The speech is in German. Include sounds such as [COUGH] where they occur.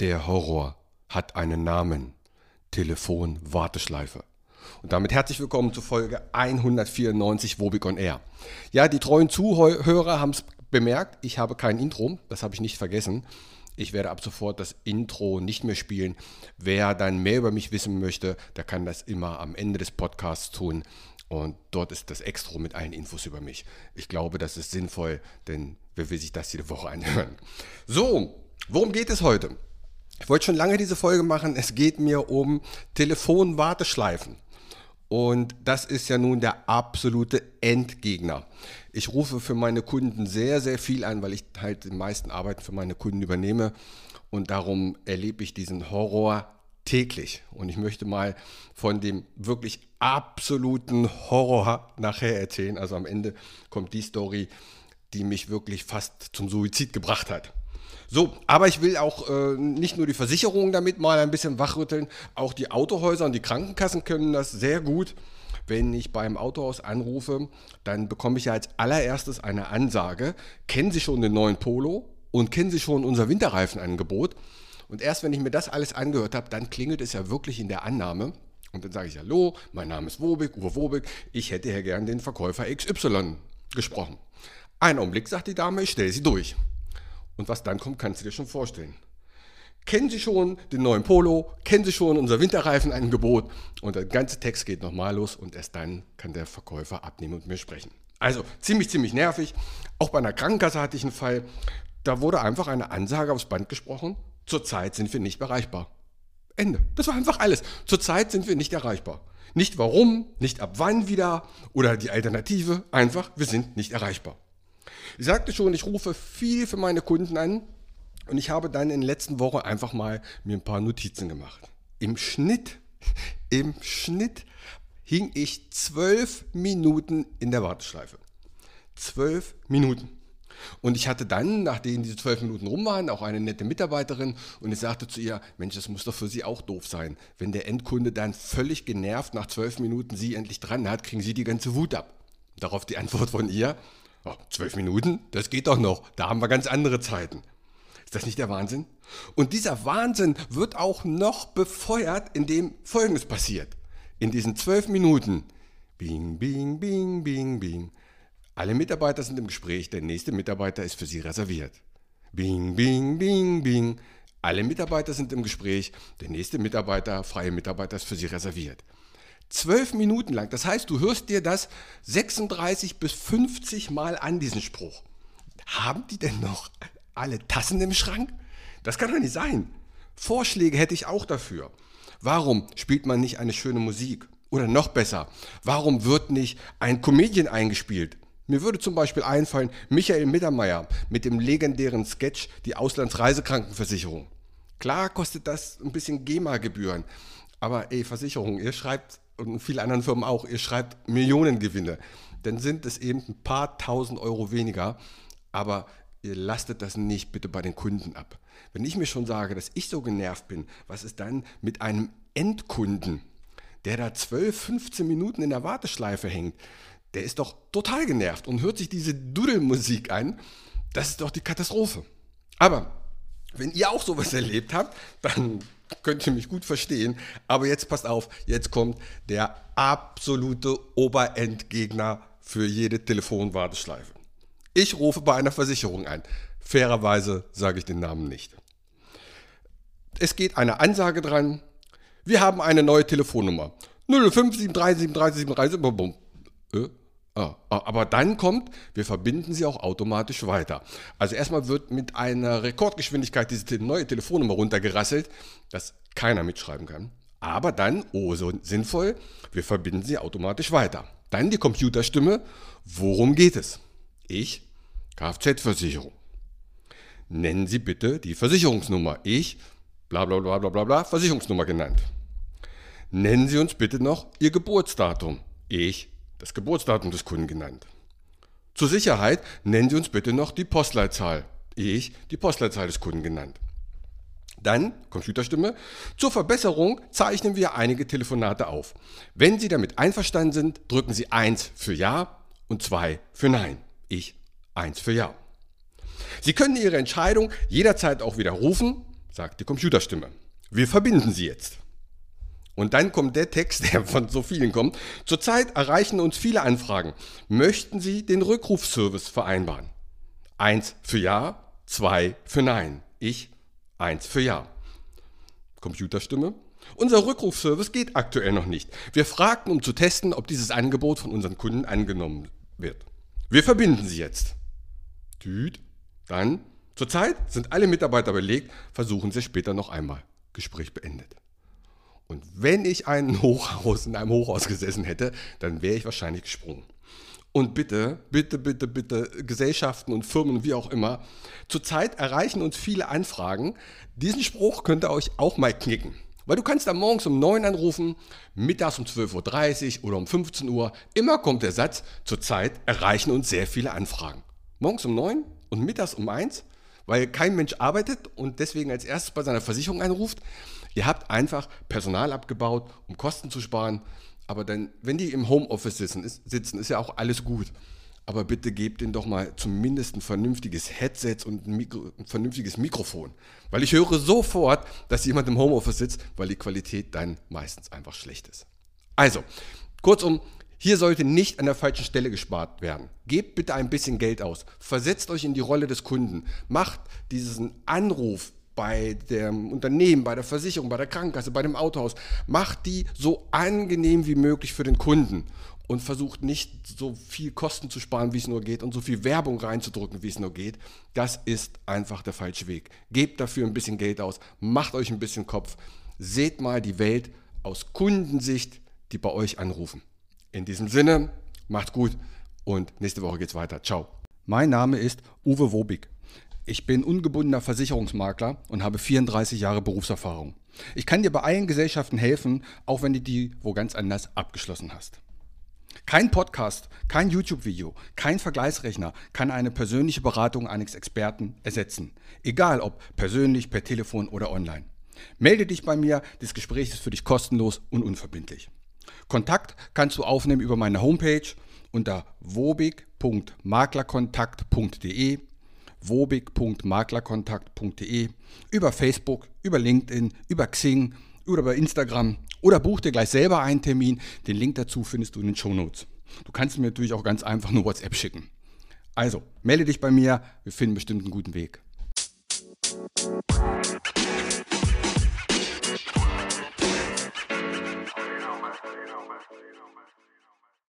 Der Horror hat einen Namen. Telefon Warteschleife. Und damit herzlich willkommen zu Folge 194 Wobig on Air. Ja, die treuen Zuhörer haben es bemerkt, ich habe kein Intro, das habe ich nicht vergessen. Ich werde ab sofort das Intro nicht mehr spielen. Wer dann mehr über mich wissen möchte, der kann das immer am Ende des Podcasts tun. Und dort ist das Extra mit allen Infos über mich. Ich glaube, das ist sinnvoll, denn wer will sich das jede Woche anhören? So, worum geht es heute? Ich wollte schon lange diese Folge machen. Es geht mir um Telefonwarteschleifen. Und das ist ja nun der absolute Endgegner. Ich rufe für meine Kunden sehr, sehr viel an, weil ich halt die meisten Arbeiten für meine Kunden übernehme. Und darum erlebe ich diesen Horror täglich. Und ich möchte mal von dem wirklich absoluten Horror nachher erzählen. Also am Ende kommt die Story, die mich wirklich fast zum Suizid gebracht hat. So, aber ich will auch äh, nicht nur die Versicherungen damit mal ein bisschen wachrütteln, auch die Autohäuser und die Krankenkassen können das sehr gut. Wenn ich beim Autohaus anrufe, dann bekomme ich ja als allererstes eine Ansage, kennen Sie schon den neuen Polo und kennen Sie schon unser Winterreifenangebot? Und erst wenn ich mir das alles angehört habe, dann klingelt es ja wirklich in der Annahme. Und dann sage ich, hallo, mein Name ist Wobig, Uwe Wobig, ich hätte ja gern den Verkäufer XY gesprochen. Ein Augenblick, sagt die Dame, ich stelle sie durch. Und was dann kommt, kannst du dir schon vorstellen. Kennen Sie schon den neuen Polo? Kennen Sie schon unser Winterreifenangebot? Und der ganze Text geht nochmal los und erst dann kann der Verkäufer abnehmen und mir sprechen. Also ziemlich, ziemlich nervig. Auch bei einer Krankenkasse hatte ich einen Fall. Da wurde einfach eine Ansage aufs Band gesprochen. Zurzeit sind wir nicht erreichbar. Ende. Das war einfach alles. Zurzeit sind wir nicht erreichbar. Nicht warum, nicht ab wann wieder oder die Alternative. Einfach, wir sind nicht erreichbar. Ich sagte schon, ich rufe viel für meine Kunden an und ich habe dann in der letzten Woche einfach mal mir ein paar Notizen gemacht. Im Schnitt, [LAUGHS] im Schnitt hing ich zwölf Minuten in der Warteschleife. Zwölf Minuten. Und ich hatte dann, nachdem diese zwölf Minuten rum waren, auch eine nette Mitarbeiterin und ich sagte zu ihr, Mensch, das muss doch für Sie auch doof sein. Wenn der Endkunde dann völlig genervt nach zwölf Minuten Sie endlich dran hat, kriegen Sie die ganze Wut ab. Darauf die Antwort von ihr, Oh, zwölf Minuten? Das geht doch noch. Da haben wir ganz andere Zeiten. Ist das nicht der Wahnsinn? Und dieser Wahnsinn wird auch noch befeuert, indem Folgendes passiert. In diesen zwölf Minuten, bing, bing, bing, bing, bing, alle Mitarbeiter sind im Gespräch, der nächste Mitarbeiter ist für sie reserviert. Bing, bing, bing, bing, alle Mitarbeiter sind im Gespräch, der nächste Mitarbeiter, freie Mitarbeiter ist für sie reserviert. Zwölf Minuten lang. Das heißt, du hörst dir das 36 bis 50 Mal an, diesen Spruch. Haben die denn noch alle Tassen im Schrank? Das kann doch nicht sein. Vorschläge hätte ich auch dafür. Warum spielt man nicht eine schöne Musik? Oder noch besser, warum wird nicht ein Comedian eingespielt? Mir würde zum Beispiel einfallen, Michael Mittermeier mit dem legendären Sketch Die Auslandsreisekrankenversicherung. Klar kostet das ein bisschen GEMA-Gebühren, aber ey, Versicherung, ihr schreibt und viele anderen Firmen auch, ihr schreibt Millionengewinne, dann sind es eben ein paar tausend Euro weniger, aber ihr lastet das nicht bitte bei den Kunden ab. Wenn ich mir schon sage, dass ich so genervt bin, was ist dann mit einem Endkunden, der da 12, 15 Minuten in der Warteschleife hängt? Der ist doch total genervt und hört sich diese Dudelmusik an. Das ist doch die Katastrophe. Aber wenn ihr auch sowas erlebt habt, dann könnt ihr mich gut verstehen. Aber jetzt passt auf, jetzt kommt der absolute Oberendgegner für jede Telefonwarteschleife. Ich rufe bei einer Versicherung ein. Fairerweise sage ich den Namen nicht. Es geht eine Ansage dran. Wir haben eine neue Telefonnummer. 05 73 37 37. Aber dann kommt, wir verbinden sie auch automatisch weiter. Also erstmal wird mit einer Rekordgeschwindigkeit diese neue Telefonnummer runtergerasselt, dass keiner mitschreiben kann. Aber dann, oh so sinnvoll, wir verbinden sie automatisch weiter. Dann die Computerstimme, worum geht es? Ich, Kfz-Versicherung. Nennen Sie bitte die Versicherungsnummer. Ich, bla bla bla bla bla bla, Versicherungsnummer genannt. Nennen Sie uns bitte noch Ihr Geburtsdatum. Ich, das Geburtsdatum des Kunden genannt. Zur Sicherheit nennen Sie uns bitte noch die Postleitzahl. Ich die Postleitzahl des Kunden genannt. Dann, Computerstimme, zur Verbesserung zeichnen wir einige Telefonate auf. Wenn Sie damit einverstanden sind, drücken Sie 1 für Ja und 2 für Nein. Ich 1 für Ja. Sie können Ihre Entscheidung jederzeit auch widerrufen, sagt die Computerstimme. Wir verbinden Sie jetzt. Und dann kommt der Text, der von so vielen kommt. Zurzeit erreichen uns viele Anfragen. Möchten Sie den Rückrufservice vereinbaren? Eins für Ja, zwei für Nein. Ich eins für Ja. Computerstimme. Unser Rückrufservice geht aktuell noch nicht. Wir fragten, um zu testen, ob dieses Angebot von unseren Kunden angenommen wird. Wir verbinden Sie jetzt. Düt. Dann. Zurzeit sind alle Mitarbeiter belegt. Versuchen Sie später noch einmal. Gespräch beendet. Und wenn ich ein [LAUGHS] Hochhaus in einem Hochhaus gesessen hätte, dann wäre ich wahrscheinlich gesprungen. Und bitte, bitte, bitte, bitte, Gesellschaften und Firmen, wie auch immer, zurzeit erreichen uns viele Anfragen. Diesen Spruch könnt ihr euch auch mal knicken. Weil du kannst dann morgens um 9 anrufen, mittags um 12.30 Uhr oder um 15 Uhr. Immer kommt der Satz, zurzeit erreichen uns sehr viele Anfragen. Morgens um 9 und mittags um 1, weil kein Mensch arbeitet und deswegen als erstes bei seiner Versicherung anruft. Ihr habt einfach Personal abgebaut, um Kosten zu sparen. Aber dann, wenn die im Homeoffice sitzen ist, sitzen, ist ja auch alles gut. Aber bitte gebt ihnen doch mal zumindest ein vernünftiges Headset und ein, Mikro, ein, vernünftiges Mikrofon. Weil ich höre sofort, dass jemand im Homeoffice sitzt, weil die Qualität dann meistens einfach schlecht ist. Also, kurzum, hier sollte nicht an der falschen Stelle gespart werden. Gebt bitte ein bisschen Geld aus. Versetzt euch in die Rolle des Kunden. Macht diesen Anruf bei dem Unternehmen, bei der Versicherung, bei der Krankenkasse, bei dem Autohaus, macht die so angenehm wie möglich für den Kunden und versucht nicht so viel Kosten zu sparen, wie es nur geht und so viel Werbung reinzudrücken, wie es nur geht. Das ist einfach der falsche Weg. Gebt dafür ein bisschen Geld aus, macht euch ein bisschen Kopf, seht mal die Welt aus Kundensicht, die bei euch anrufen. In diesem Sinne, macht gut und nächste Woche geht's weiter. Ciao. Mein Name ist Uwe Wobig. Ich bin ungebundener Versicherungsmakler und habe 34 Jahre Berufserfahrung. Ich kann dir bei allen Gesellschaften helfen, auch wenn du die wo ganz anders abgeschlossen hast. Kein Podcast, kein YouTube-Video, kein Vergleichsrechner kann eine persönliche Beratung eines Experten ersetzen. Egal ob persönlich, per Telefon oder online. Melde dich bei mir, das Gespräch ist für dich kostenlos und unverbindlich. Kontakt kannst du aufnehmen über meine Homepage unter wobig.maklerkontakt.de wobig.maklerkontakt.de, über Facebook, über LinkedIn, über Xing oder über Instagram oder buch dir gleich selber einen Termin. Den Link dazu findest du in den Show Notes. Du kannst mir natürlich auch ganz einfach nur WhatsApp schicken. Also, melde dich bei mir, wir finden bestimmt einen guten Weg.